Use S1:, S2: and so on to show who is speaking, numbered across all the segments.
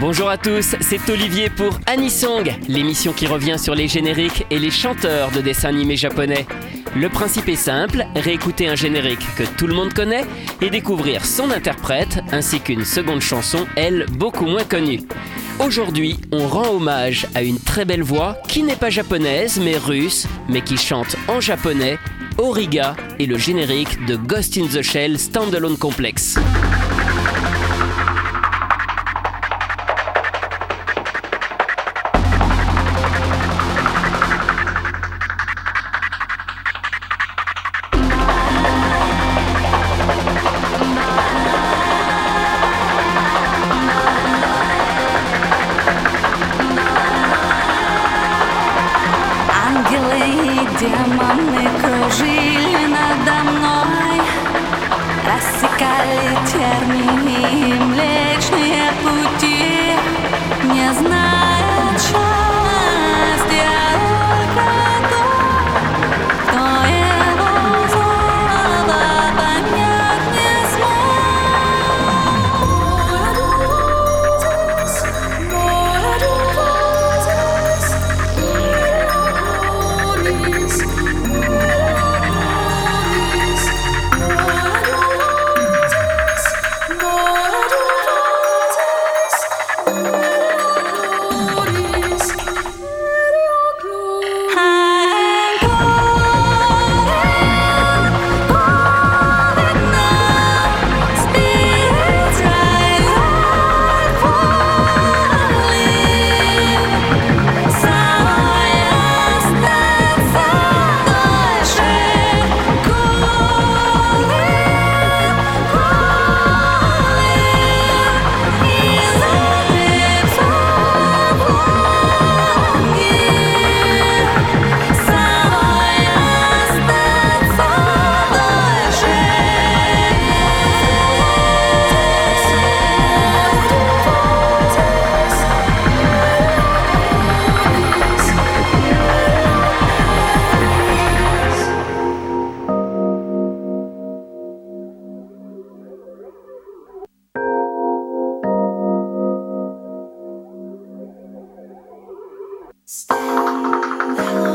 S1: Bonjour à tous, c'est Olivier pour Anisong, l'émission qui revient sur les génériques et les chanteurs de dessins animés japonais. Le principe est simple, réécouter un générique que tout le monde connaît et découvrir son interprète ainsi qu'une seconde chanson, elle, beaucoup moins connue. Aujourd'hui, on rend hommage à une très belle voix qui n'est pas japonaise mais russe, mais qui chante en japonais, Origa et le générique de Ghost in the Shell Standalone Complex.
S2: Hello.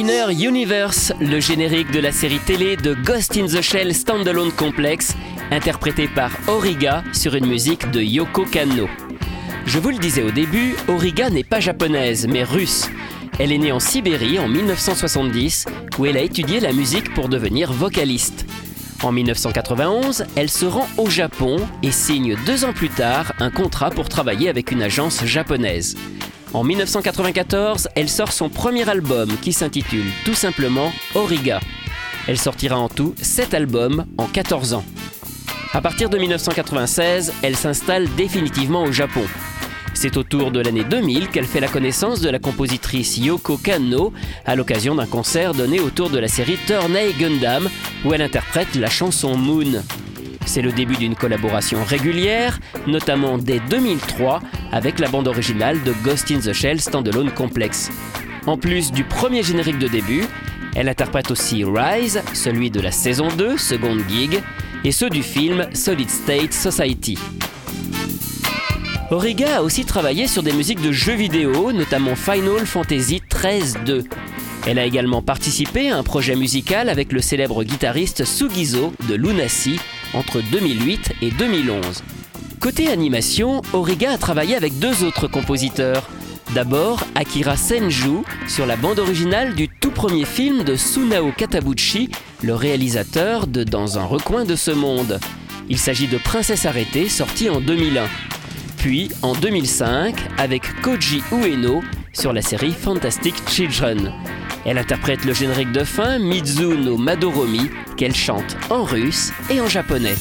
S3: Inner Universe, le générique de la série télé de Ghost in the Shell Standalone Complex, interprété par Origa sur une musique de Yoko Kanno. Je vous le disais au début, Origa n'est pas japonaise, mais russe. Elle est née en Sibérie en 1970, où elle a étudié la musique pour devenir vocaliste. En 1991, elle se rend au Japon et signe deux ans plus tard un contrat pour travailler avec une agence japonaise. En 1994, elle sort son premier album qui s'intitule tout simplement Origa. Elle sortira en tout 7 albums en 14 ans. À partir de 1996, elle s'installe définitivement au Japon. C'est autour de l'année 2000 qu'elle fait la connaissance de la compositrice Yoko Kanno à l'occasion d'un concert donné autour de la série Tourney Gundam où elle interprète la chanson Moon. C'est le début d'une collaboration régulière, notamment dès 2003 avec la bande originale de Ghost in the Shell Standalone Complex. En plus du premier générique de début, elle interprète aussi Rise, celui de la saison 2, seconde gig, et ceux du film Solid State Society. Origa a aussi travaillé sur des musiques de jeux vidéo, notamment Final Fantasy XIII-2. Elle a également participé à un projet musical avec le célèbre guitariste Sugizo de Lunacy entre 2008 et 2011. Côté animation, Origa a travaillé avec deux autres compositeurs. D'abord, Akira Senju sur la bande originale du tout premier film de Sunao Katabuchi, le réalisateur de Dans un recoin de ce monde. Il s'agit de Princesse arrêtée, sorti en 2001. Puis en 2005 avec Koji Ueno sur la série Fantastic Children. Elle interprète le générique de fin Mizuno Madoromi qu'elle chante en russe et en japonais.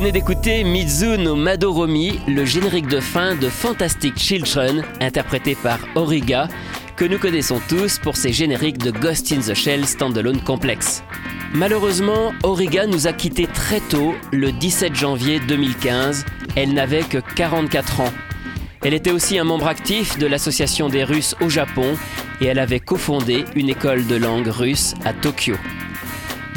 S3: Venez d'écouter Mizuno Madoromi, le générique de fin de Fantastic Children, interprété par Origa, que nous connaissons tous pour ses génériques de Ghost in the Shell Standalone Complex. Malheureusement, Origa nous a quittés très tôt, le 17 janvier 2015. Elle n'avait que 44 ans. Elle était aussi un membre actif de l'Association des Russes au Japon et elle avait cofondé une école de langue russe à Tokyo.